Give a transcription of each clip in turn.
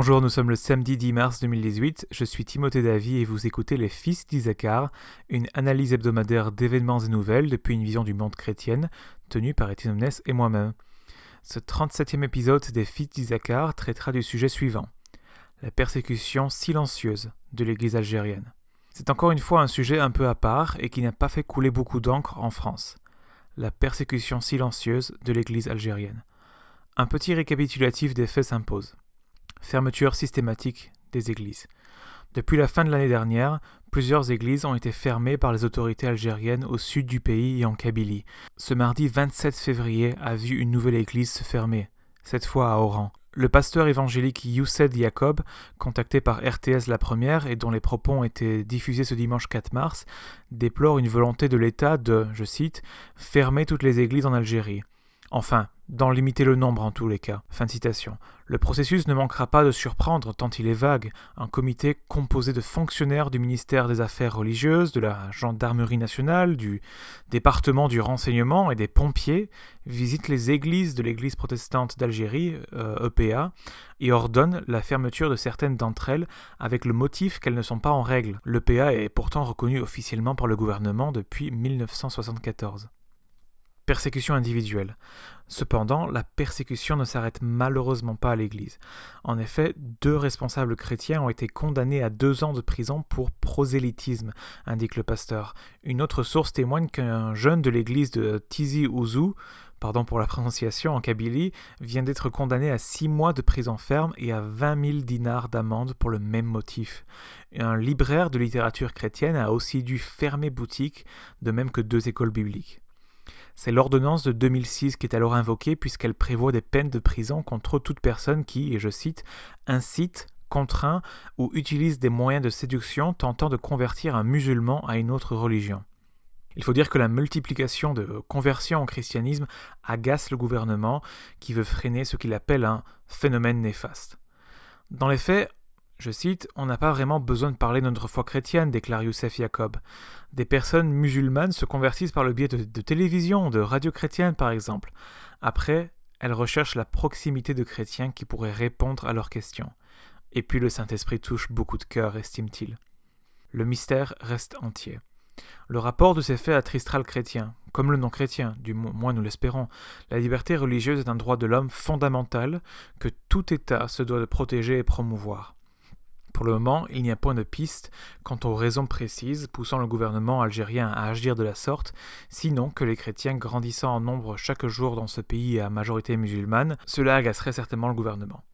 Bonjour, nous sommes le samedi 10 mars 2018. Je suis Timothée Davy et vous écoutez Les Fils d'Isaacar, une analyse hebdomadaire d'événements et nouvelles depuis une vision du monde chrétienne, tenue par Étienne et moi-même. Ce 37e épisode des Fils d'Isaacar traitera du sujet suivant la persécution silencieuse de l'Église algérienne. C'est encore une fois un sujet un peu à part et qui n'a pas fait couler beaucoup d'encre en France. La persécution silencieuse de l'Église algérienne. Un petit récapitulatif des faits s'impose. Fermeture systématique des églises. Depuis la fin de l'année dernière, plusieurs églises ont été fermées par les autorités algériennes au sud du pays et en Kabylie. Ce mardi 27 février a vu une nouvelle église se fermer, cette fois à Oran. Le pasteur évangélique Youssed Jacob, contacté par RTS la première et dont les propos ont été diffusés ce dimanche 4 mars, déplore une volonté de l'État de, je cite, fermer toutes les églises en Algérie. Enfin, d'en limiter le nombre en tous les cas. Fin citation. Le processus ne manquera pas de surprendre tant il est vague. Un comité composé de fonctionnaires du ministère des Affaires religieuses, de la Gendarmerie nationale, du département du renseignement et des pompiers visite les églises de l'Église protestante d'Algérie, EPA, e et ordonne la fermeture de certaines d'entre elles avec le motif qu'elles ne sont pas en règle. L'EPA est pourtant reconnu officiellement par le gouvernement depuis 1974 persécution individuelle. Cependant, la persécution ne s'arrête malheureusement pas à l'Église. En effet, deux responsables chrétiens ont été condamnés à deux ans de prison pour prosélytisme, indique le pasteur. Une autre source témoigne qu'un jeune de l'église de Tizi Ouzou, pardon pour la prononciation en Kabylie, vient d'être condamné à six mois de prison ferme et à 20 000 dinars d'amende pour le même motif. Un libraire de littérature chrétienne a aussi dû fermer boutique, de même que deux écoles bibliques. C'est l'ordonnance de 2006 qui est alors invoquée puisqu'elle prévoit des peines de prison contre toute personne qui, et je cite, incite, contraint ou utilise des moyens de séduction tentant de convertir un musulman à une autre religion. Il faut dire que la multiplication de conversions au christianisme agace le gouvernement qui veut freiner ce qu'il appelle un phénomène néfaste. Dans les faits, je cite, On n'a pas vraiment besoin de parler de notre foi chrétienne, déclare Youssef Jacob. Des personnes musulmanes se convertissent par le biais de, télévision, de radio chrétienne par exemple. Après, elles recherchent la proximité de chrétiens qui pourraient répondre à leurs questions. Et puis le Saint-Esprit touche beaucoup de cœurs, estime-t-il. Le mystère reste entier. Le rapport de ces faits attristera le chrétien, comme le non-chrétien, du moins nous l'espérons. La liberté religieuse est un droit de l'homme fondamental que tout État se doit de protéger et promouvoir. Pour le moment, il n'y a point de piste quant aux raisons précises poussant le gouvernement algérien à agir de la sorte, sinon que les chrétiens grandissant en nombre chaque jour dans ce pays à majorité musulmane, cela agacerait certainement le gouvernement.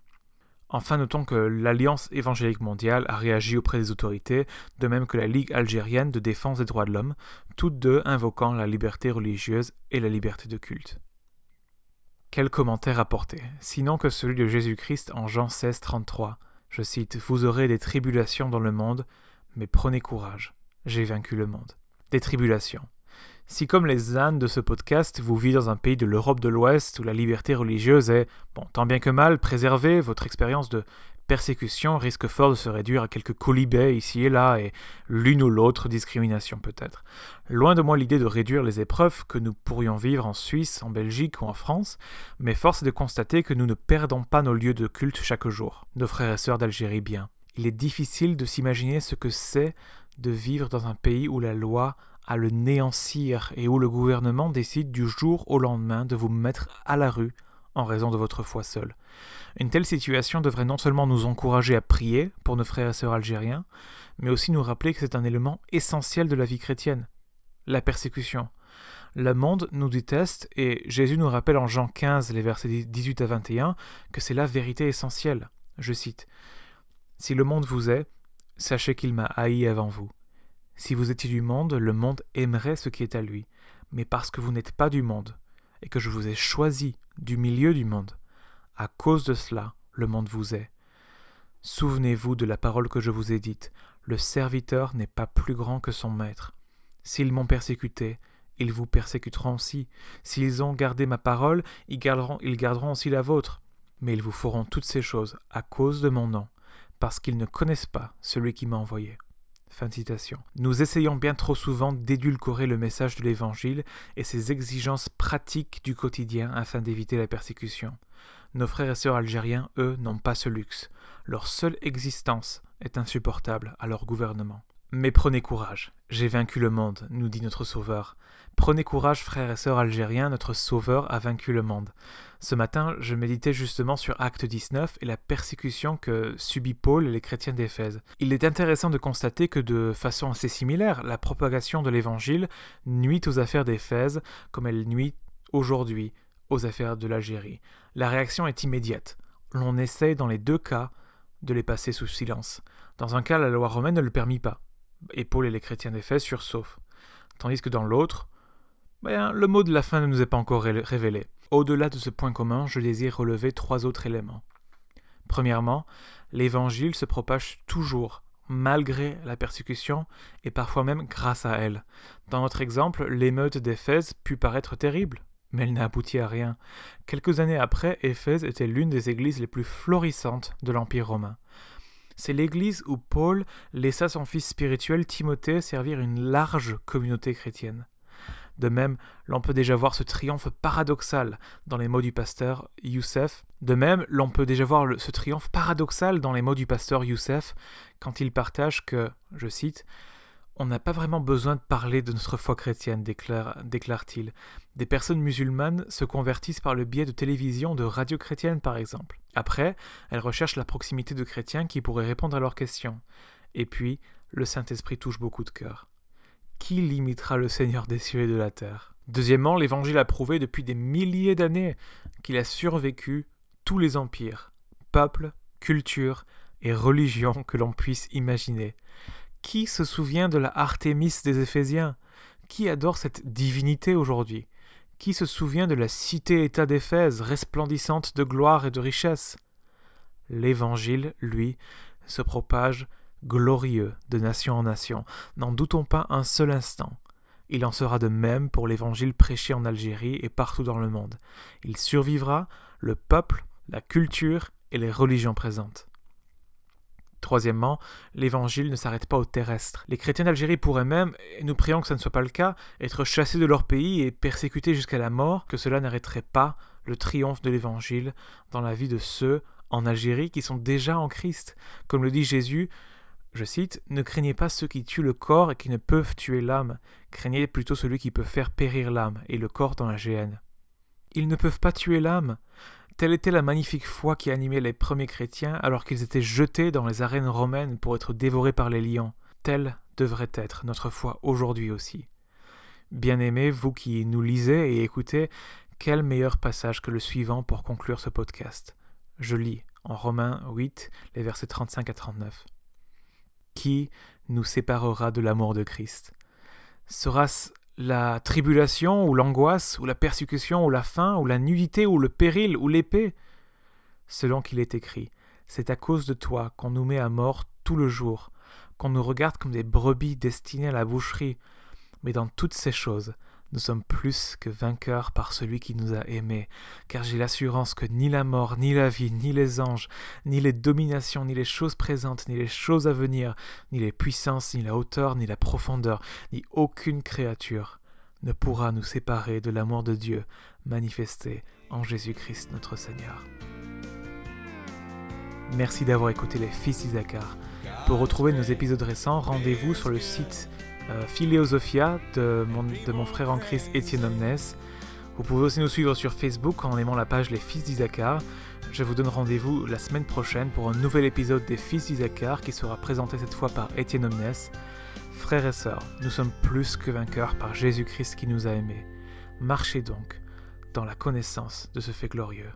Enfin, notons que l'Alliance évangélique mondiale a réagi auprès des autorités, de même que la Ligue algérienne de défense des droits de l'homme, toutes deux invoquant la liberté religieuse et la liberté de culte. Quel commentaire apporter, sinon que celui de Jésus-Christ en Jean 16, 33 je cite, Vous aurez des tribulations dans le monde, mais prenez courage, j'ai vaincu le monde. Des tribulations. Si comme les ânes de ce podcast, vous vivez dans un pays de l'Europe de l'Ouest où la liberté religieuse est, bon, tant bien que mal, préservée, votre expérience de persécution risque fort de se réduire à quelques colibets ici et là, et l'une ou l'autre discrimination peut-être. Loin de moi l'idée de réduire les épreuves que nous pourrions vivre en Suisse, en Belgique ou en France, mais force est de constater que nous ne perdons pas nos lieux de culte chaque jour, nos frères et sœurs d'Algérie bien. Il est difficile de s'imaginer ce que c'est de vivre dans un pays où la loi a le néancir et où le gouvernement décide du jour au lendemain de vous mettre à la rue en raison de votre foi seule. Une telle situation devrait non seulement nous encourager à prier pour nos frères et sœurs algériens, mais aussi nous rappeler que c'est un élément essentiel de la vie chrétienne, la persécution. Le monde nous déteste et Jésus nous rappelle en Jean 15, les versets 18 à 21, que c'est la vérité essentielle. Je cite Si le monde vous est, sachez qu'il m'a haï avant vous. Si vous étiez du monde, le monde aimerait ce qui est à lui, mais parce que vous n'êtes pas du monde, et que je vous ai choisi du milieu du monde. À cause de cela, le monde vous est. Souvenez-vous de la parole que je vous ai dite, le serviteur n'est pas plus grand que son maître. S'ils m'ont persécuté, ils vous persécuteront aussi. S'ils ont gardé ma parole, ils garderont, ils garderont aussi la vôtre. Mais ils vous feront toutes ces choses à cause de mon nom, parce qu'ils ne connaissent pas celui qui m'a envoyé. Nous essayons bien trop souvent d'édulcorer le message de l'Évangile et ses exigences pratiques du quotidien afin d'éviter la persécution. Nos frères et sœurs algériens, eux, n'ont pas ce luxe. Leur seule existence est insupportable à leur gouvernement. Mais prenez courage, j'ai vaincu le monde, nous dit notre Sauveur. Prenez courage, frères et sœurs algériens, notre Sauveur a vaincu le monde. Ce matin, je méditais justement sur Acte 19 et la persécution que subit Paul et les chrétiens d'Éphèse. Il est intéressant de constater que de façon assez similaire, la propagation de l'Évangile nuit aux affaires d'Éphèse comme elle nuit aujourd'hui aux affaires de l'Algérie. La réaction est immédiate. L'on essaie dans les deux cas de les passer sous silence. Dans un cas, la loi romaine ne le permit pas, et et les chrétiens d'Éphèse sursaufent. Tandis que dans l'autre, ben, le mot de la fin ne nous est pas encore révélé. Au-delà de ce point commun, je désire relever trois autres éléments. Premièrement, l'évangile se propage toujours, malgré la persécution, et parfois même grâce à elle. Dans notre exemple, l'émeute d'Éphèse put paraître terrible, mais elle n'a abouti à rien. Quelques années après, Éphèse était l'une des églises les plus florissantes de l'Empire romain. C'est l'église où Paul laissa son fils spirituel Timothée servir une large communauté chrétienne. De même, l'on peut déjà voir ce triomphe paradoxal dans les mots du pasteur Youssef. De même, l'on peut déjà voir ce triomphe paradoxal dans les mots du pasteur Youssef quand il partage que, je cite, on n'a pas vraiment besoin de parler de notre foi chrétienne, déclare-t-il. Des personnes musulmanes se convertissent par le biais de télévision, de radio chrétienne par exemple. Après, elles recherchent la proximité de chrétiens qui pourraient répondre à leurs questions. Et puis, le Saint-Esprit touche beaucoup de cœurs. Qui limitera le Seigneur des cieux et de la terre? Deuxièmement, l'Évangile a prouvé depuis des milliers d'années qu'il a survécu tous les empires, peuples, cultures et religions que l'on puisse imaginer. Qui se souvient de la Artémis des Éphésiens? Qui adore cette divinité aujourd'hui? Qui se souvient de la cité-État d'Éphèse, resplendissante de gloire et de richesse? L'Évangile, lui, se propage glorieux de nation en nation. N'en doutons pas un seul instant. Il en sera de même pour l'Évangile prêché en Algérie et partout dans le monde. Il survivra le peuple, la culture et les religions présentes. Troisièmement, l'évangile ne s'arrête pas au terrestre. Les chrétiens d'Algérie pourraient même, et nous prions que ce ne soit pas le cas, être chassés de leur pays et persécutés jusqu'à la mort, que cela n'arrêterait pas le triomphe de l'évangile dans la vie de ceux en Algérie qui sont déjà en Christ. Comme le dit Jésus, je cite, Ne craignez pas ceux qui tuent le corps et qui ne peuvent tuer l'âme, craignez plutôt celui qui peut faire périr l'âme et le corps dans la géhenne. Ils ne peuvent pas tuer l'âme. Telle était la magnifique foi qui animait les premiers chrétiens alors qu'ils étaient jetés dans les arènes romaines pour être dévorés par les lions. Telle devrait être notre foi aujourd'hui aussi. Bien-aimés, vous qui nous lisez et écoutez, quel meilleur passage que le suivant pour conclure ce podcast. Je lis en Romains 8, les versets 35 à 39. Qui nous séparera de l'amour de Christ? Sera-ce la tribulation ou l'angoisse ou la persécution ou la faim ou la nudité ou le péril ou l'épée Selon qu'il est écrit, c'est à cause de toi qu'on nous met à mort tout le jour, qu'on nous regarde comme des brebis destinées à la boucherie. Mais dans toutes ces choses, nous sommes plus que vainqueurs par celui qui nous a aimés, car j'ai l'assurance que ni la mort, ni la vie, ni les anges, ni les dominations, ni les choses présentes, ni les choses à venir, ni les puissances, ni la hauteur, ni la profondeur, ni aucune créature ne pourra nous séparer de l'amour de Dieu manifesté en Jésus-Christ notre Seigneur. Merci d'avoir écouté les Fils d'Isaacar. Pour retrouver nos épisodes récents, rendez-vous sur le site euh, Phileosophia de mon, frère en Christ Étienne Omnes. Vous pouvez aussi nous suivre sur Facebook en aimant la page Les Fils d'Isaacar. Je vous donne rendez-vous la semaine prochaine pour un nouvel épisode des Fils d'Isaacar qui sera présenté cette fois par Étienne Omnes. Frères et sœurs, nous sommes plus que vainqueurs par Jésus-Christ qui nous a aimés. Marchez donc dans la connaissance de ce fait glorieux.